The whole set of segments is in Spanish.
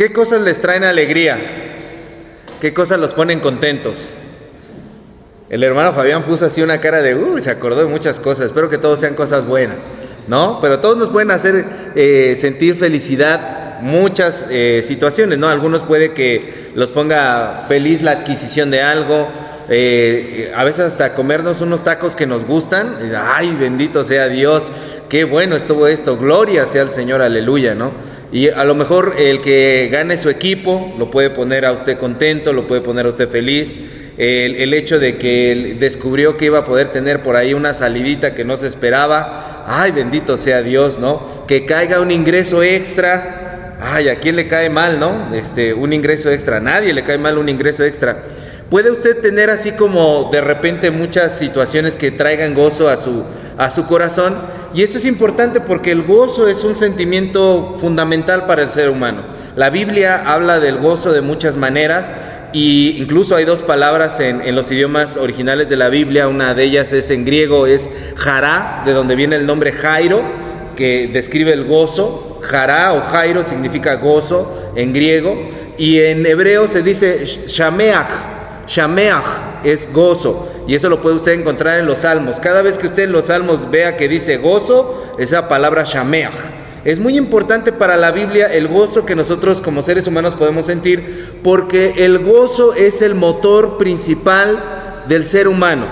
¿Qué cosas les traen alegría? ¿Qué cosas los ponen contentos? El hermano Fabián puso así una cara de, uy, se acordó de muchas cosas. Espero que todos sean cosas buenas, ¿no? Pero todos nos pueden hacer eh, sentir felicidad muchas eh, situaciones, ¿no? Algunos puede que los ponga feliz la adquisición de algo, eh, a veces hasta comernos unos tacos que nos gustan, ay, bendito sea Dios, qué bueno estuvo esto, gloria sea el Señor, aleluya, ¿no? Y a lo mejor el que gane su equipo lo puede poner a usted contento, lo puede poner a usted feliz. El, hecho de que descubrió que iba a poder tener por ahí una salidita que no se esperaba, ay, bendito sea Dios, ¿no? Que caiga un ingreso extra, ay, ¿a quién le cae mal, no? Este, un ingreso extra, a nadie le cae mal un ingreso extra. Puede usted tener así como de repente muchas situaciones que traigan gozo a su, a su corazón. Y esto es importante porque el gozo es un sentimiento fundamental para el ser humano. La Biblia habla del gozo de muchas maneras y incluso hay dos palabras en, los idiomas originales de la Biblia. Una de ellas es en griego, es jará, de donde viene el nombre Jairo, que describe el gozo. Jará o Jairo significa gozo en griego. Y en hebreo se dice shameach Shameach es gozo. Y eso lo puede usted encontrar en los salmos. Cada vez que usted en los salmos vea que dice gozo, esa palabra Shameach. Es muy importante para la Biblia el gozo que nosotros como seres humanos podemos sentir, porque el gozo es el motor principal del ser humano.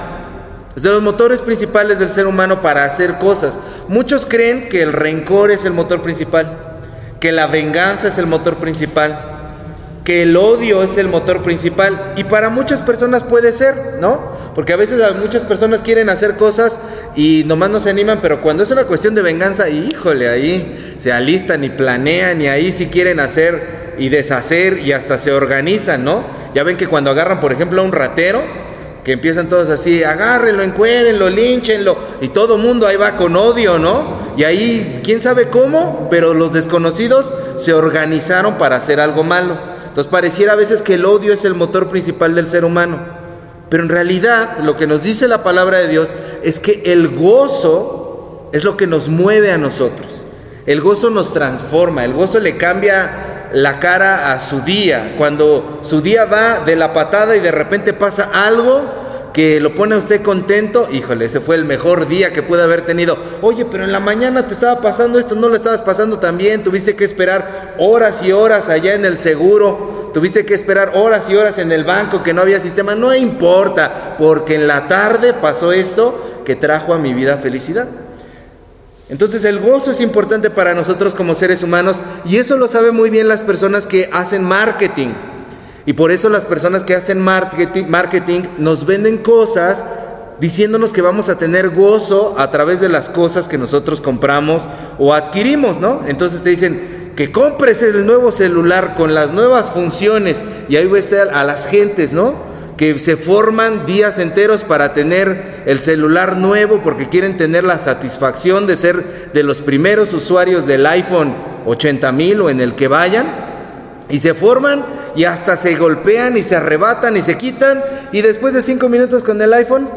Es de los motores principales del ser humano para hacer cosas. Muchos creen que el rencor es el motor principal, que la venganza es el motor principal que el odio es el motor principal y para muchas personas puede ser, ¿no? Porque a veces muchas personas quieren hacer cosas y nomás no se animan, pero cuando es una cuestión de venganza, híjole, ahí se alistan y planean y ahí sí quieren hacer y deshacer y hasta se organizan, ¿no? Ya ven que cuando agarran, por ejemplo, a un ratero, que empiezan todos así, agárrenlo, encuérenlo, línchenlo, y todo mundo ahí va con odio, ¿no? Y ahí, quién sabe cómo, pero los desconocidos se organizaron para hacer algo malo. Entonces pareciera a veces que el odio es el motor principal del ser humano. Pero en realidad lo que nos dice la palabra de Dios es que el gozo es lo que nos mueve a nosotros. El gozo nos transforma, el gozo le cambia la cara a su día. Cuando su día va de la patada y de repente pasa algo, que lo pone a usted contento, híjole, ese fue el mejor día que pude haber tenido. Oye, pero en la mañana te estaba pasando esto, no lo estabas pasando tan bien, tuviste que esperar horas y horas allá en el seguro, tuviste que esperar horas y horas en el banco que no había sistema, no importa, porque en la tarde pasó esto que trajo a mi vida felicidad. Entonces el gozo es importante para nosotros como seres humanos y eso lo saben muy bien las personas que hacen marketing. Y por eso las personas que hacen marketing, nos venden cosas diciéndonos que vamos a tener gozo a través de las cosas que nosotros compramos o adquirimos, ¿no? Entonces te dicen que compres el nuevo celular con las nuevas funciones y ahí estar a las gentes, ¿no? Que se forman días enteros para tener el celular nuevo porque quieren tener la satisfacción de ser de los primeros usuarios del iPhone 80 mil o en el que vayan y se forman y hasta se golpean y se arrebatan y se quitan. Y después de cinco minutos con el iPhone,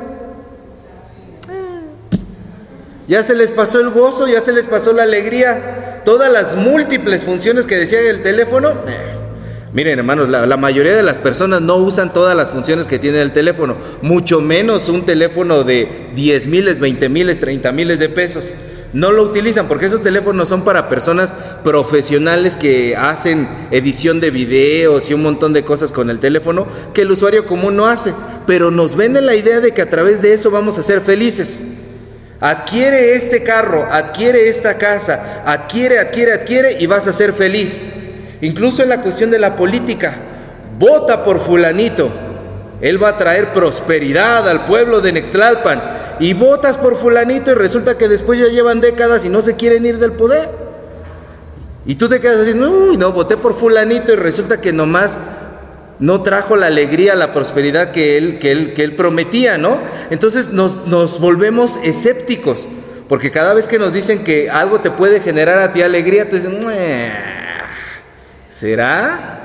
ya se les pasó el gozo, ya se les pasó la alegría. Todas las múltiples funciones que decía el teléfono. Eh, miren, hermanos, la, la, mayoría de las personas no usan todas las funciones que tiene el teléfono, mucho menos un teléfono de 10 miles, 20 miles, 30 miles de pesos no lo utilizan porque esos teléfonos son para personas profesionales que hacen edición de videos y un montón de cosas con el teléfono que el usuario común no hace. Pero nos venden la idea de que a través de eso vamos a ser felices. Adquiere este carro, adquiere esta casa, adquiere, adquiere, adquiere y vas a ser feliz. Incluso en la cuestión de la política, vota por fulanito. Él va a traer prosperidad al pueblo de Nextlalpan y votas por fulanito y resulta que después ya llevan décadas y no se quieren ir del poder. Y tú te quedas así, uy, no, voté por fulanito y resulta que nomás no trajo la alegría, la prosperidad que él, que él, que él prometía, ¿no? Entonces nos, nos volvemos escépticos, porque cada vez que nos dicen que algo te puede generar a ti alegría, te dicen, ¿será?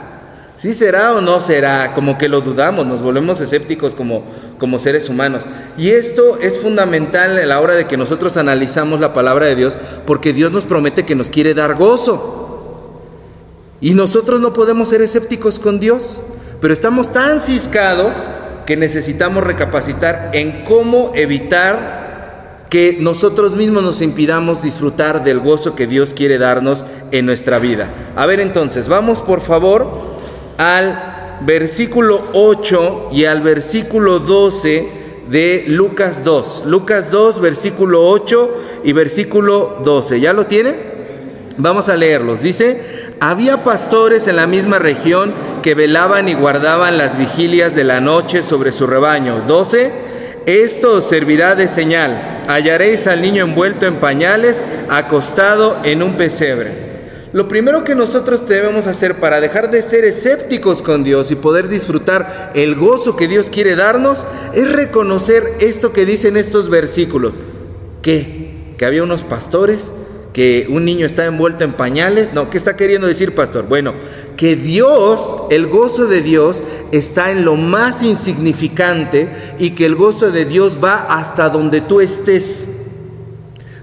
¿Sí será o no será? Como que lo dudamos, nos volvemos escépticos como, como seres humanos. Y esto es fundamental a la hora de que nosotros analizamos la palabra de Dios, porque Dios nos promete que nos quiere dar gozo. Y nosotros no podemos ser escépticos con Dios, pero estamos tan ciscados que necesitamos recapacitar en cómo evitar que nosotros mismos nos impidamos disfrutar del gozo que Dios quiere darnos en nuestra vida. A ver entonces, vamos por favor al versículo 8 y al versículo 12 de Lucas 2. Lucas 2, versículo 8 y versículo 12. ¿Ya lo tienen? Vamos a leerlos. Dice, había pastores en la misma región que velaban y guardaban las vigilias de la noche sobre su rebaño. 12. Esto os servirá de señal. Hallaréis al niño envuelto en pañales, acostado en un pesebre. Lo primero que nosotros debemos hacer para dejar de ser escépticos con Dios y poder disfrutar el gozo que Dios quiere darnos es reconocer esto que dicen estos versículos. ¿Qué? Que había unos pastores que un niño está envuelto en pañales. No, ¿qué está queriendo decir, pastor? Bueno, que Dios, el gozo de Dios está en lo más insignificante y que el gozo de Dios va hasta donde tú estés.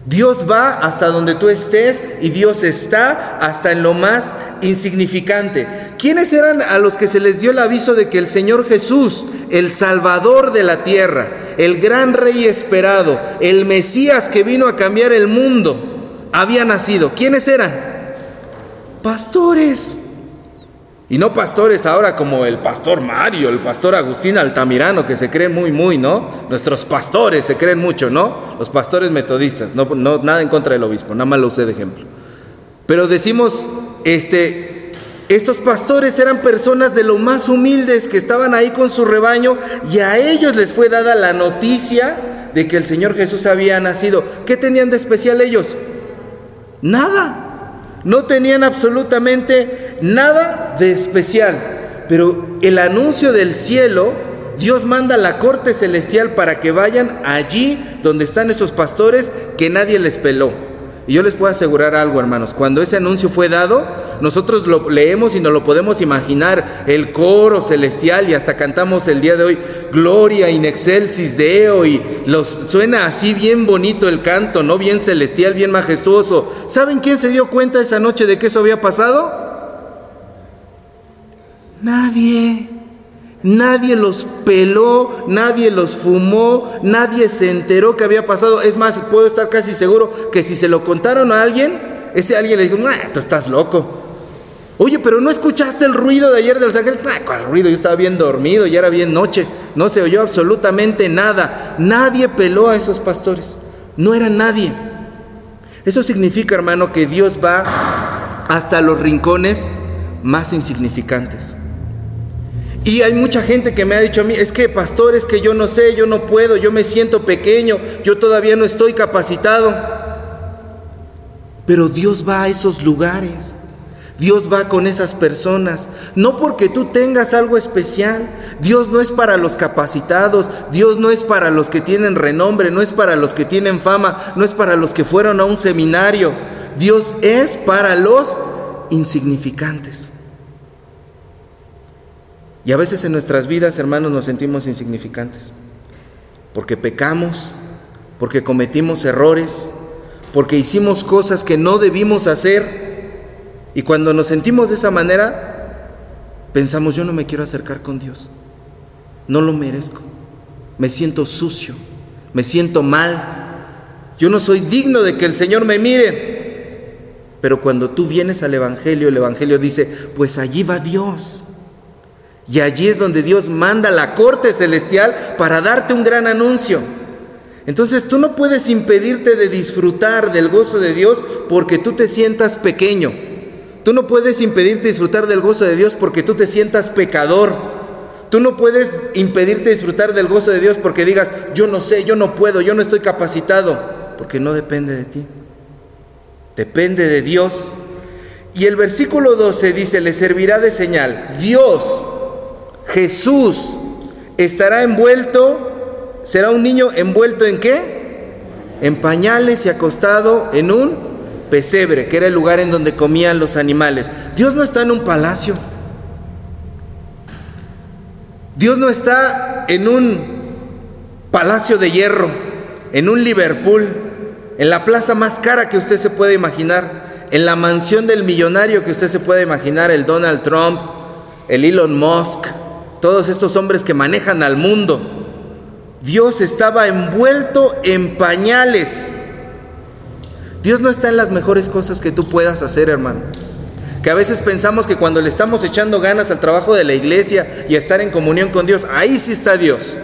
Dios va hasta donde tú estés y Dios está hasta en lo más insignificante. ¿Quiénes eran a los que se les dio el aviso de que el Señor Jesús, el Salvador de la tierra, el gran Rey esperado, el Mesías que vino a cambiar el mundo, había nacido. ¿Quiénes eran? Pastores. Y no pastores ahora como el pastor Mario, el pastor Agustín Altamirano, que se creen muy, muy, ¿no? Nuestros pastores se creen mucho, ¿no? Los pastores metodistas, no, no nada en contra del obispo, nada más lo usé de ejemplo. Pero decimos, este, estos pastores eran personas de lo más humildes que estaban ahí con su rebaño y a ellos les fue dada la noticia de que el Señor Jesús había nacido. ¿Qué tenían de especial ellos? Nada. No tenían absolutamente nada de especial. Pero el anuncio del cielo, Dios manda a la corte celestial para que vayan allí donde están esos pastores que nadie les peló. Y yo les puedo asegurar algo, hermanos, cuando ese anuncio fue dado, nosotros lo leemos y nos lo podemos imaginar, el coro celestial y hasta cantamos el día de hoy, Gloria in excelsis Deo y los, suena así bien bonito el canto, ¿no? Bien celestial, bien majestuoso. ¿Saben quién se dio cuenta esa noche de que eso había pasado? Nadie. Nadie los peló, nadie los fumó, nadie se enteró que había pasado. Es más, puedo estar casi seguro que si se lo contaron a alguien, ese alguien le dijo, tú estás loco. Oye, pero no escuchaste el ruido de ayer del ángel. ¿Cuál ruido? Yo estaba bien dormido, ya era bien noche. No se oyó absolutamente nada. Nadie peló a esos pastores. No era nadie. Eso significa, hermano, que Dios va hasta los rincones más insignificantes. Y hay mucha gente que me ha dicho a mí, es que pastor, es que yo no sé, yo no puedo, yo me siento pequeño, yo todavía no estoy capacitado. Pero Dios va a esos lugares. Dios va con esas personas, no porque tú tengas algo especial. Dios no es para los capacitados, Dios no es para los que tienen renombre, no es para los que tienen fama, no es para los que fueron a un seminario. Dios es para los insignificantes. Y a veces en nuestras vidas, hermanos, nos sentimos insignificantes. Porque pecamos, porque cometimos errores, porque hicimos cosas que no debimos hacer. Y cuando nos sentimos de esa manera, pensamos, yo no me quiero acercar con Dios. No lo merezco. Me siento sucio, me siento mal. Yo no soy digno de que el Señor me mire. Pero cuando tú vienes al Evangelio, el Evangelio dice, pues allí va Dios. Y allí es donde Dios manda la corte celestial para darte un gran anuncio. Entonces tú no puedes impedirte de disfrutar del gozo de Dios porque tú te sientas pequeño. Tú no puedes impedirte disfrutar del gozo de Dios porque tú te sientas pecador. Tú no puedes impedirte disfrutar del gozo de Dios porque digas, yo no sé, yo no puedo, yo no estoy capacitado, porque no depende de ti. Depende de Dios. Y el versículo 12 dice, le servirá de señal. Dios Jesús estará envuelto, será un niño envuelto en qué? En pañales y acostado en un pesebre, que era el lugar en donde comían los animales. Dios no está en un palacio. Dios no está en un palacio de hierro, en un Liverpool, en la plaza más cara que usted se puede imaginar. en la mansión del millonario que usted se puede imaginar, el Donald Trump, el Elon Musk, todos estos hombres que manejan al mundo. Dios estaba envuelto en pañales. Dios no está en las mejores cosas que tú puedas hacer, hermano. Que a veces pensamos que cuando le estamos echando ganas al trabajo de la iglesia y a estar en comunión con Dios, ahí sí está Dios.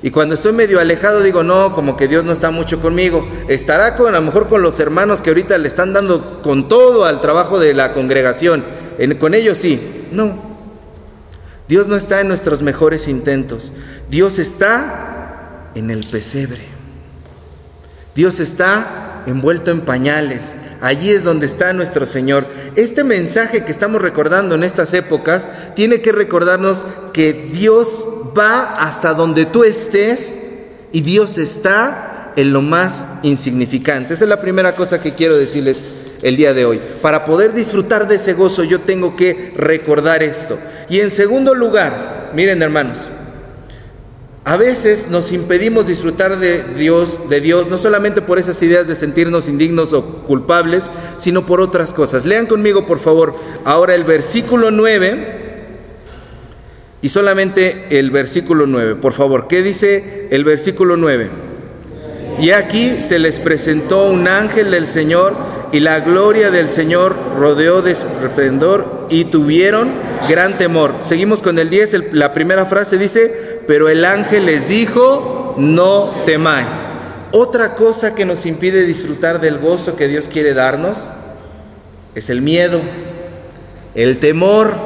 Y cuando estoy medio alejado digo, no, como que Dios no está mucho conmigo. Estará con, a lo mejor con los hermanos que ahorita le están dando con todo al trabajo de la congregación. con ellos sí. No. Dios no está en nuestros mejores intentos. Dios está en el pesebre. Dios está envuelto en pañales. Allí es donde está nuestro Señor. Este mensaje que estamos recordando en estas épocas tiene que recordarnos que Dios va hasta donde tú estés y Dios está en lo más insignificante. Esa es la primera cosa que quiero decirles el día de hoy. Para poder disfrutar de ese gozo yo tengo que recordar esto. Y en segundo lugar, miren hermanos, a veces nos impedimos disfrutar de Dios, de Dios, no solamente por esas ideas de sentirnos indignos o culpables, sino por otras cosas. Lean conmigo, por favor, ahora el versículo 9 y solamente el versículo 9, por favor. ¿Qué dice el versículo 9? Y aquí se les presentó un ángel del Señor y la gloria del Señor rodeó de esplendor y tuvieron gran temor. Seguimos con el 10, la primera frase dice, pero el ángel les dijo, no temáis. Otra cosa que nos impide disfrutar del gozo que Dios quiere darnos es el miedo, el temor.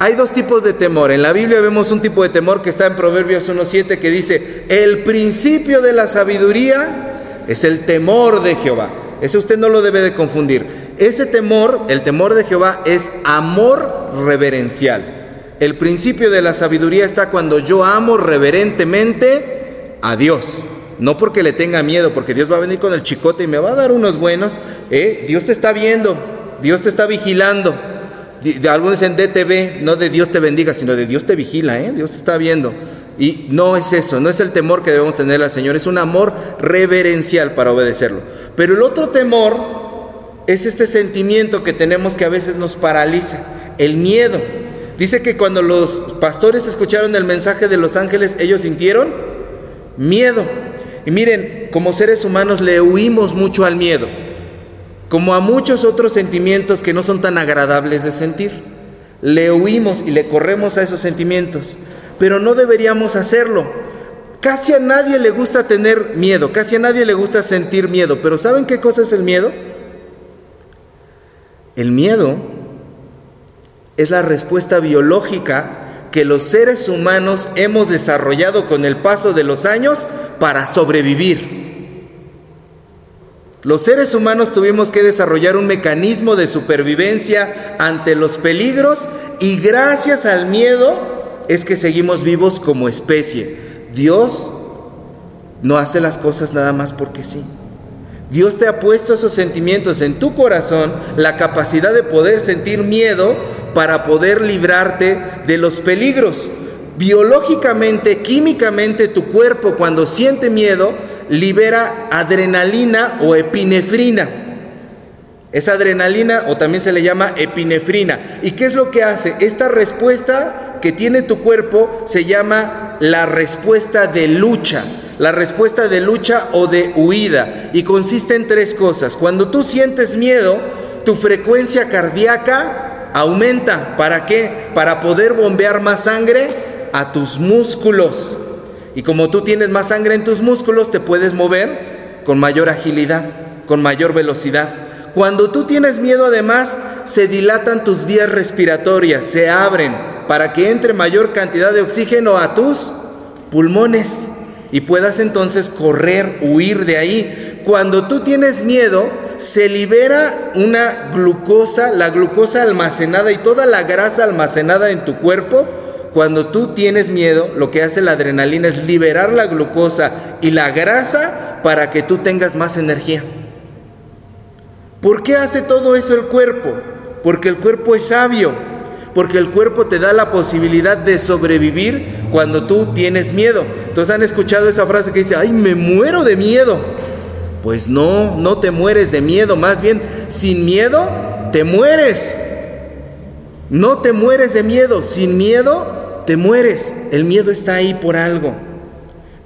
Hay dos tipos de temor. En la Biblia vemos un tipo de temor que está en Proverbios 1.7 que dice, el principio de la sabiduría es el temor de Jehová. Ese usted no lo debe de confundir. Ese temor, el temor de Jehová, es amor reverencial. El principio de la sabiduría está cuando yo amo reverentemente a Dios. No porque le tenga miedo, porque Dios va a venir con el chicote y me va a dar unos buenos. ¿eh? Dios te está viendo, Dios te está vigilando. De, algunos dicen DTV, no de Dios te bendiga, sino de Dios te vigila, ¿eh? Dios te está viendo. Y no es eso, no es el temor que debemos tener al Señor, es un amor reverencial para obedecerlo. Pero el otro temor es este sentimiento que tenemos que a veces nos paraliza, el miedo. Dice que cuando los pastores escucharon el mensaje de los ángeles, ellos sintieron miedo. Y miren, como seres humanos le huimos mucho al miedo como a muchos otros sentimientos que no son tan agradables de sentir. Le huimos y le corremos a esos sentimientos, pero no deberíamos hacerlo. Casi a nadie le gusta tener miedo, casi a nadie le gusta sentir miedo, pero ¿saben qué cosa es el miedo? El miedo es la respuesta biológica que los seres humanos hemos desarrollado con el paso de los años para sobrevivir. Los seres humanos tuvimos que desarrollar un mecanismo de supervivencia ante los peligros y gracias al miedo es que seguimos vivos como especie. Dios no hace las cosas nada más porque sí. Dios te ha puesto esos sentimientos en tu corazón, la capacidad de poder sentir miedo para poder librarte de los peligros. Biológicamente, químicamente, tu cuerpo cuando siente miedo libera adrenalina o epinefrina. Esa adrenalina o también se le llama epinefrina. ¿Y qué es lo que hace? Esta respuesta que tiene tu cuerpo se llama la respuesta de lucha. La respuesta de lucha o de huida. Y consiste en tres cosas. Cuando tú sientes miedo, tu frecuencia cardíaca aumenta. ¿Para qué? Para poder bombear más sangre a tus músculos. Y como tú tienes más sangre en tus músculos, te puedes mover con mayor agilidad, con mayor velocidad. Cuando tú tienes miedo además, se dilatan tus vías respiratorias, se abren para que entre mayor cantidad de oxígeno a tus pulmones y puedas entonces correr, huir de ahí. Cuando tú tienes miedo, se libera una glucosa, la glucosa almacenada y toda la grasa almacenada en tu cuerpo cuando tú tienes miedo, lo que hace la adrenalina es liberar la glucosa y la grasa para que tú tengas más energía. ¿Por qué hace todo eso el cuerpo? Porque el cuerpo es sabio, porque el cuerpo te da la posibilidad de sobrevivir cuando tú tienes miedo. Entonces han escuchado esa frase que dice, ay, me muero de miedo. Pues no, no te mueres de miedo, más bien sin miedo te mueres. No te mueres de miedo, sin miedo te mueres. El miedo está ahí por algo.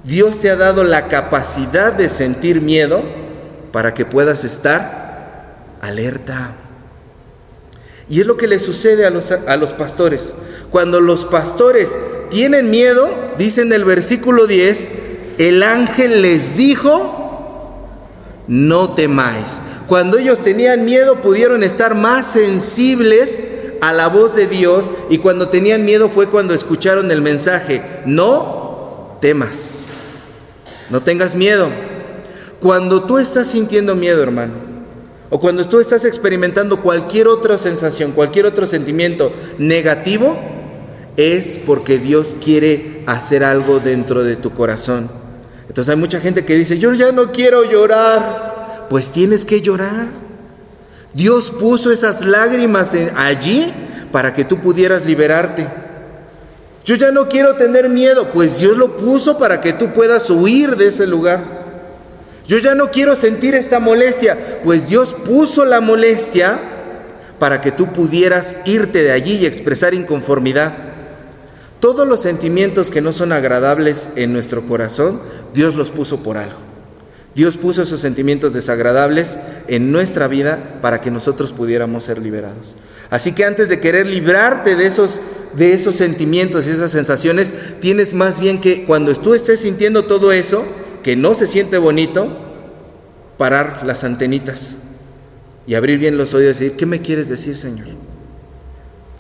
Dios te ha dado la capacidad de sentir miedo para que puedas estar alerta. Y es lo que le sucede a los, a los pastores. Cuando los pastores tienen miedo, dicen el versículo 10, el ángel les dijo, no temáis. Cuando ellos tenían miedo pudieron estar más sensibles a la voz de Dios y cuando tenían miedo fue cuando escucharon el mensaje, no temas, no tengas miedo. Cuando tú estás sintiendo miedo, hermano, o cuando tú estás experimentando cualquier otra sensación, cualquier otro sentimiento negativo, es porque Dios quiere hacer algo dentro de tu corazón. Entonces hay mucha gente que dice, yo ya no quiero llorar. Pues tienes que llorar. Dios puso esas lágrimas allí para que tú pudieras liberarte. Yo ya no quiero tener miedo, pues Dios lo puso para que tú puedas huir de ese lugar. Yo ya no quiero sentir esta molestia, pues Dios puso la molestia para que tú pudieras irte de allí y expresar inconformidad. Todos los sentimientos que no son agradables en nuestro corazón, Dios los puso por algo. Dios puso esos sentimientos desagradables en nuestra vida para que nosotros pudiéramos ser liberados. Así que antes de querer librarte de esos, de esos sentimientos y esas sensaciones, tienes más bien que cuando tú estés sintiendo todo eso, que no se siente bonito, parar las antenitas y abrir bien los oídos y decir, ¿qué me quieres decir, Señor?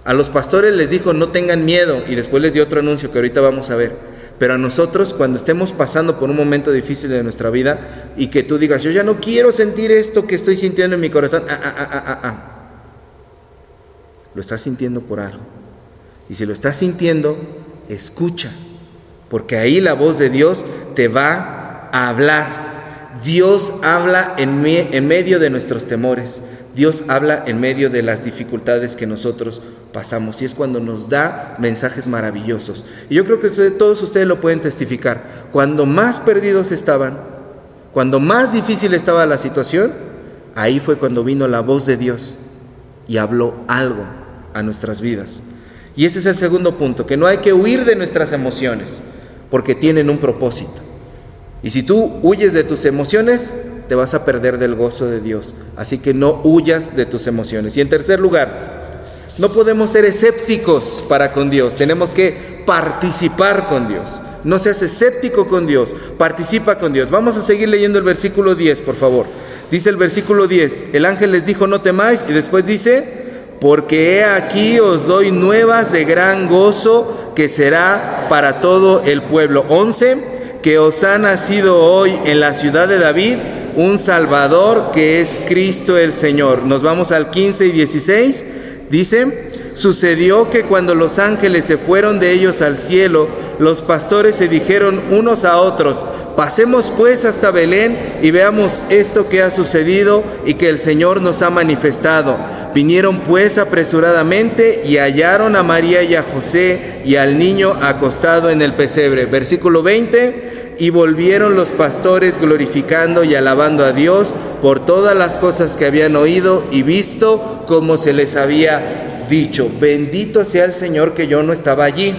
A los pastores les dijo, no tengan miedo, y después les dio otro anuncio que ahorita vamos a ver. Pero a nosotros, cuando estemos pasando por un momento difícil de nuestra vida y que tú digas, yo ya no quiero sentir esto que estoy sintiendo en mi corazón, ah, ah, ah, lo estás sintiendo por algo. Y si lo estás sintiendo, escucha, porque ahí la voz de Dios te va a hablar. Dios habla en, en medio de nuestros temores. Dios habla en medio de las dificultades que nosotros pasamos y es cuando nos da mensajes maravillosos. Y yo creo que todos ustedes lo pueden testificar. Cuando más perdidos estaban, cuando más difícil estaba la situación, ahí fue cuando vino la voz de Dios y habló algo a nuestras vidas. Y ese es el segundo punto, que no hay que huir de nuestras emociones, porque tienen un propósito. Y si tú huyes de tus emociones, te vas a perder del gozo de Dios. Así que no huyas de tus emociones. Y en tercer lugar, no podemos ser escépticos para con Dios. Tenemos que participar con Dios. No seas escéptico con Dios, participa con Dios. Vamos a seguir leyendo el versículo 10, por favor. Dice el versículo 10, el ángel les dijo, no temáis, y después dice, porque he aquí os doy nuevas de gran gozo que será para todo el pueblo. 11, que os ha nacido hoy en la ciudad de David un Salvador que es Cristo el Señor. Nos vamos al 15 y 16. Dice, sucedió que cuando los ángeles se fueron de ellos al cielo, los pastores se dijeron unos a otros, pasemos pues hasta Belén y veamos esto que ha sucedido y que el Señor nos ha manifestado. Vinieron pues apresuradamente y hallaron a María y a José y al niño acostado en el pesebre. Versículo 20 y volvieron los pastores glorificando y alabando a Dios por todas las cosas que habían oído y visto como se les había dicho. Bendito sea el Señor que yo no estaba allí.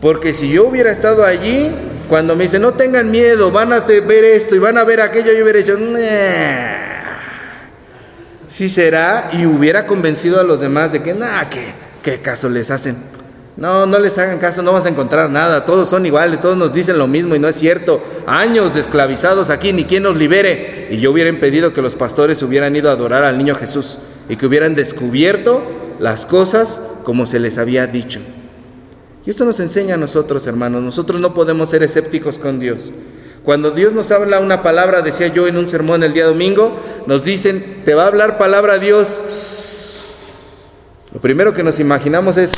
Porque si yo hubiera estado allí, cuando me dicen, no tengan miedo, van a ver esto y van a ver aquello, yo hubiera dicho, si será, y hubiera convencido a los demás de que, nada, ¿qué, ¿qué caso les hacen? No, no les hagan caso, no vas a encontrar nada. Todos son iguales, todos nos dicen lo mismo y no es cierto. Años de esclavizados aquí, ni quien nos libere. Y yo hubiera impedido que los pastores hubieran ido a adorar al niño Jesús y que hubieran descubierto las cosas como se les había dicho. Y esto nos enseña a nosotros, hermanos. Nosotros no podemos ser escépticos con Dios. Cuando Dios nos habla una palabra, decía yo en un sermón el día domingo, nos dicen, te va a hablar palabra Dios. Lo primero que nos imaginamos es,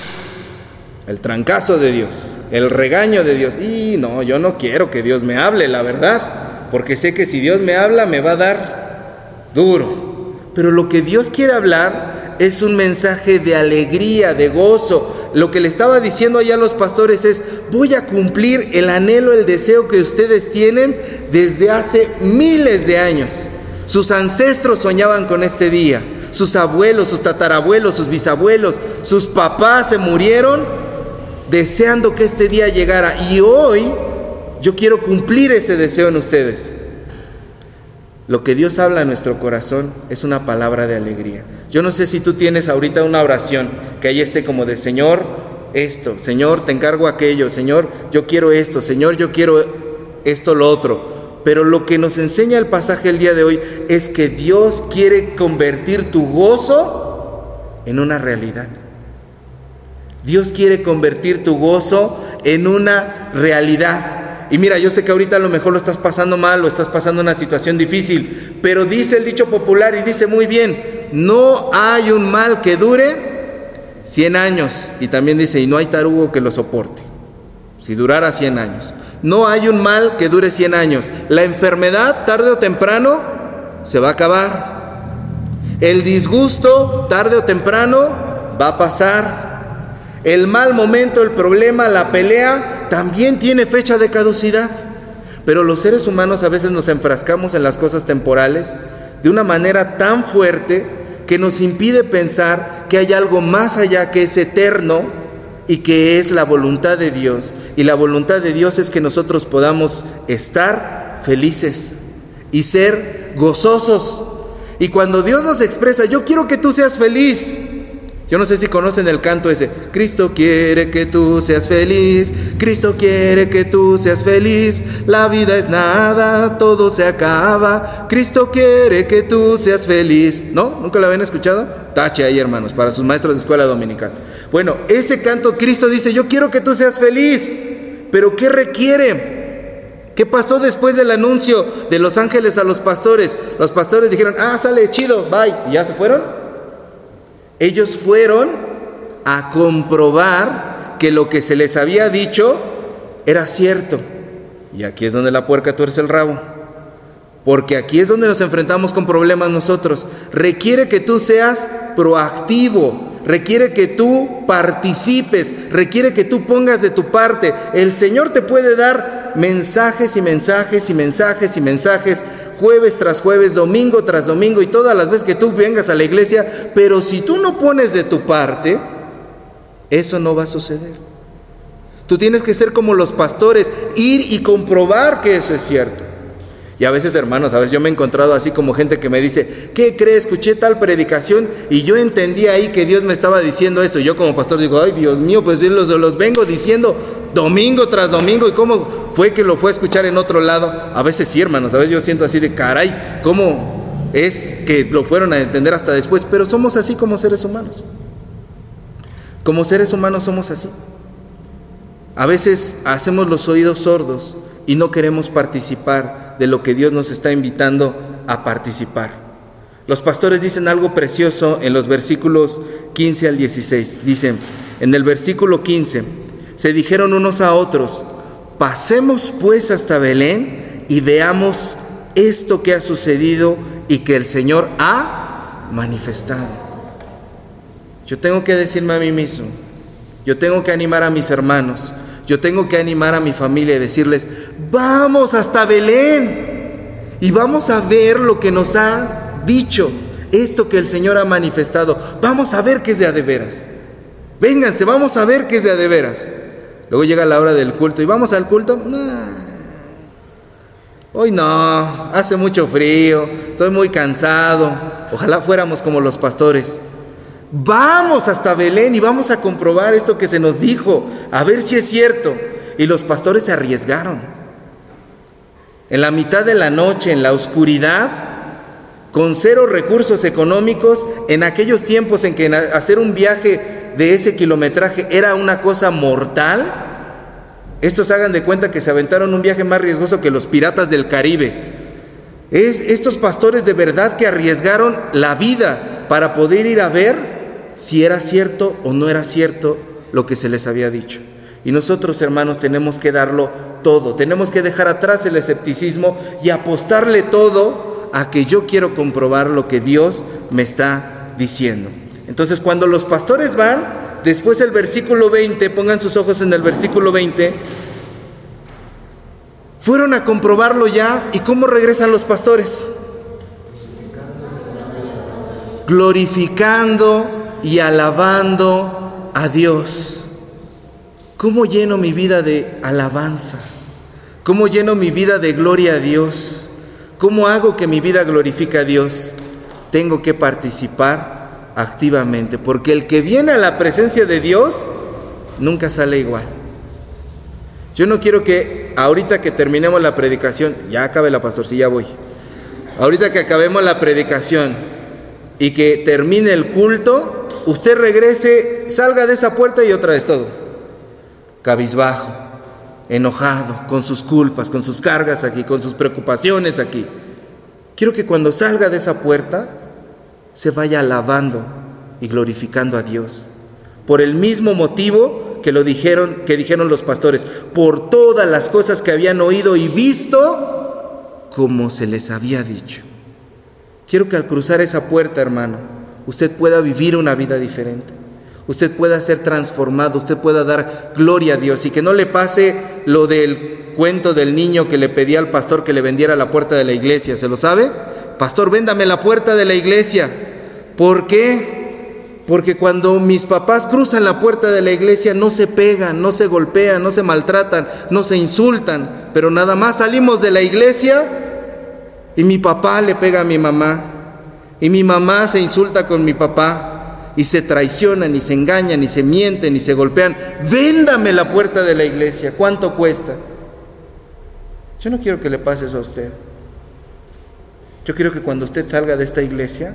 el trancazo de Dios, el regaño de Dios. Y no, yo no quiero que Dios me hable, la verdad, porque sé que si Dios me habla me va a dar duro. Pero lo que Dios quiere hablar es un mensaje de alegría, de gozo. Lo que le estaba diciendo allá a los pastores es, voy a cumplir el anhelo, el deseo que ustedes tienen desde hace miles de años. Sus ancestros soñaban con este día, sus abuelos, sus tatarabuelos, sus bisabuelos, sus papás se murieron deseando que este día llegara. Y hoy yo quiero cumplir ese deseo en ustedes. Lo que Dios habla en nuestro corazón es una palabra de alegría. Yo no sé si tú tienes ahorita una oración que ahí esté como de Señor, esto, Señor, te encargo aquello, Señor, yo quiero esto, Señor, yo quiero esto, lo otro. Pero lo que nos enseña el pasaje el día de hoy es que Dios quiere convertir tu gozo en una realidad. Dios quiere convertir tu gozo en una realidad. Y mira, yo sé que ahorita a lo mejor lo estás pasando mal o estás pasando una situación difícil, pero dice el dicho popular y dice muy bien, no hay un mal que dure 100 años. Y también dice, y no hay tarugo que lo soporte, si durara 100 años. No hay un mal que dure 100 años. La enfermedad, tarde o temprano, se va a acabar. El disgusto, tarde o temprano, va a pasar. El mal momento, el problema, la pelea, también tiene fecha de caducidad. Pero los seres humanos a veces nos enfrascamos en las cosas temporales de una manera tan fuerte que nos impide pensar que hay algo más allá que es eterno y que es la voluntad de Dios. Y la voluntad de Dios es que nosotros podamos estar felices y ser gozosos. Y cuando Dios nos expresa, yo quiero que tú seas feliz, yo no sé si conocen el canto ese. Cristo quiere que tú seas feliz. Cristo quiere que tú seas feliz. La vida es nada, todo se acaba. Cristo quiere que tú seas feliz. ¿No? ¿Nunca lo habían escuchado? Tache ahí, hermanos, para sus maestros de escuela dominical. Bueno, ese canto Cristo dice, yo quiero que tú seas feliz. Pero ¿qué requiere? ¿Qué pasó después del anuncio de los ángeles a los pastores? Los pastores dijeron, ah, sale chido, bye. ¿Y ya se fueron? Ellos fueron a comprobar que lo que se les había dicho era cierto. Y aquí es donde la puerca tuerce el rabo. Porque aquí es donde nos enfrentamos con problemas nosotros. Requiere que tú seas proactivo, requiere que tú participes, requiere que tú pongas de tu parte. El Señor te puede dar mensajes y mensajes y mensajes y mensajes jueves tras jueves, domingo tras domingo y todas las veces que tú vengas a la iglesia, pero si tú no pones de tu parte, eso no va a suceder. Tú tienes que ser como los pastores, ir y comprobar que eso es cierto. Y a veces, hermanos, a veces yo me he encontrado así como gente que me dice, ¿qué crees? Escuché tal predicación y yo entendí ahí que Dios me estaba diciendo eso. Yo como pastor digo, ay Dios mío, pues yo los, los vengo diciendo domingo tras domingo y cómo fue que lo fue a escuchar en otro lado. A veces sí, hermanos, a veces yo siento así de caray, ¿cómo es que lo fueron a entender hasta después? Pero somos así como seres humanos. Como seres humanos somos así. A veces hacemos los oídos sordos y no queremos participar de lo que Dios nos está invitando a participar. Los pastores dicen algo precioso en los versículos 15 al 16. Dicen, en el versículo 15, se dijeron unos a otros, pasemos pues hasta Belén y veamos esto que ha sucedido y que el Señor ha manifestado. Yo tengo que decirme a mí mismo, yo tengo que animar a mis hermanos, yo tengo que animar a mi familia y decirles, vamos hasta Belén y vamos a ver lo que nos ha dicho, esto que el Señor ha manifestado. Vamos a ver qué es de a de veras. Vénganse, vamos a ver qué es de a de veras. Luego llega la hora del culto y vamos al culto. Hoy no, hace mucho frío, estoy muy cansado. Ojalá fuéramos como los pastores. Vamos hasta Belén y vamos a comprobar esto que se nos dijo, a ver si es cierto. Y los pastores se arriesgaron. En la mitad de la noche, en la oscuridad, con cero recursos económicos, en aquellos tiempos en que hacer un viaje de ese kilometraje era una cosa mortal, estos hagan de cuenta que se aventaron un viaje más riesgoso que los piratas del Caribe. Es, estos pastores de verdad que arriesgaron la vida para poder ir a ver si era cierto o no era cierto lo que se les había dicho. Y nosotros, hermanos, tenemos que darlo todo, tenemos que dejar atrás el escepticismo y apostarle todo a que yo quiero comprobar lo que Dios me está diciendo. Entonces cuando los pastores van, después el versículo 20, pongan sus ojos en el versículo 20, fueron a comprobarlo ya y cómo regresan los pastores. Glorificando y alabando a Dios. ¿Cómo lleno mi vida de alabanza? ¿Cómo lleno mi vida de gloria a Dios? ¿Cómo hago que mi vida glorifique a Dios? Tengo que participar activamente, porque el que viene a la presencia de Dios nunca sale igual. Yo no quiero que ahorita que terminemos la predicación, ya acabe la pastorcilla, voy. Ahorita que acabemos la predicación y que termine el culto, usted regrese, salga de esa puerta y otra vez todo cabizbajo, enojado, con sus culpas, con sus cargas aquí, con sus preocupaciones aquí. Quiero que cuando salga de esa puerta se vaya alabando y glorificando a Dios. Por el mismo motivo que lo dijeron, que dijeron los pastores, por todas las cosas que habían oído y visto, como se les había dicho. Quiero que al cruzar esa puerta, hermano, usted pueda vivir una vida diferente usted pueda ser transformado, usted pueda dar gloria a Dios y que no le pase lo del cuento del niño que le pedía al pastor que le vendiera la puerta de la iglesia, ¿se lo sabe? Pastor, véndame la puerta de la iglesia. ¿Por qué? Porque cuando mis papás cruzan la puerta de la iglesia no se pegan, no se golpean, no se maltratan, no se insultan, pero nada más salimos de la iglesia y mi papá le pega a mi mamá y mi mamá se insulta con mi papá y se traicionan y se engañan y se mienten y se golpean. Véndame la puerta de la iglesia, ¿cuánto cuesta? Yo no quiero que le pase eso a usted. Yo quiero que cuando usted salga de esta iglesia,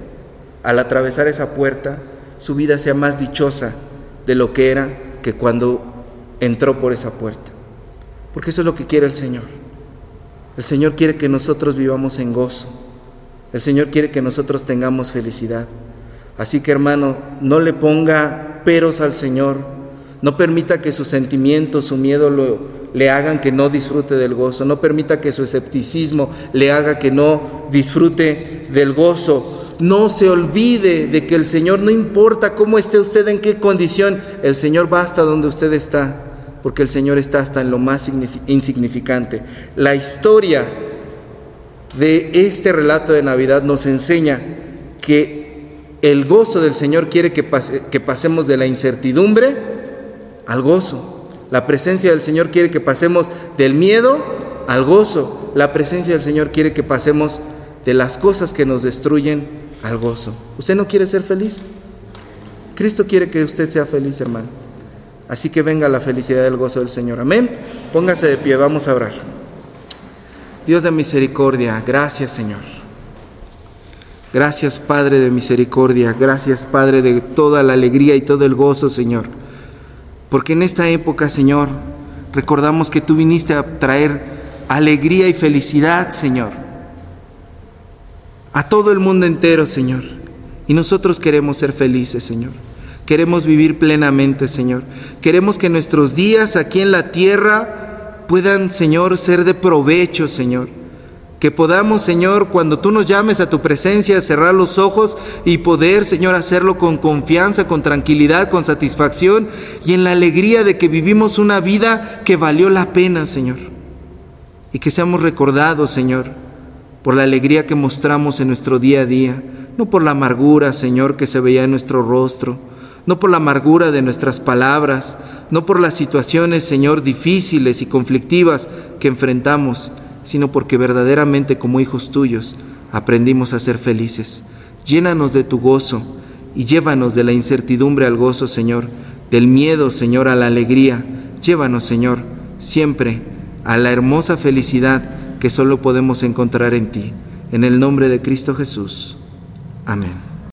al atravesar esa puerta, su vida sea más dichosa de lo que era que cuando entró por esa puerta. Porque eso es lo que quiere el Señor. El Señor quiere que nosotros vivamos en gozo. El Señor quiere que nosotros tengamos felicidad. Así que hermano, no le ponga peros al Señor, no permita que sus sentimientos, su miedo le hagan que no disfrute del gozo, no permita que su escepticismo le haga que no disfrute del gozo. No se olvide de que el Señor, no importa cómo esté usted, en qué condición, el Señor va hasta donde usted está, porque el Señor está hasta en lo más insignificante. La historia de este relato de Navidad nos enseña que el gozo del Señor quiere que, pasemos de la incertidumbre al gozo. La presencia del Señor quiere que pasemos del miedo al gozo. La presencia del Señor quiere que pasemos de las cosas que nos destruyen al gozo. ¿Usted no quiere ser feliz? Cristo quiere que usted sea feliz, hermano. Así que venga la felicidad del gozo del Señor. Amén. Póngase de pie, vamos a orar. Dios de misericordia, gracias Señor. Gracias Padre de misericordia, gracias Padre de toda la alegría y todo el gozo, Señor. Porque en esta época, Señor, recordamos que tú viniste a traer alegría y felicidad, Señor, a todo el mundo entero, Señor. Y nosotros queremos ser felices, Señor. Queremos vivir plenamente, Señor. Queremos que nuestros días aquí en la tierra puedan, Señor, ser de provecho, Señor que podamos, Señor, cuando tú nos llames a tu presencia, cerrar los ojos y poder, Señor, hacerlo con confianza, con tranquilidad, con satisfacción y en la alegría de que vivimos una vida que valió la pena, Señor. Y que seamos recordados, Señor, por la alegría que mostramos en nuestro día a día, no por la amargura, Señor, que se veía en nuestro rostro, no por la amargura de nuestras palabras, no por las situaciones, Señor, difíciles y conflictivas que enfrentamos, sino porque verdaderamente como hijos tuyos aprendimos a ser felices. Llénanos de tu gozo y llévanos de la incertidumbre al gozo, Señor, del miedo, Señor, a la alegría. Llévanos, Señor, siempre a la hermosa felicidad que solo podemos encontrar en ti. En el nombre de Cristo Jesús. Amén.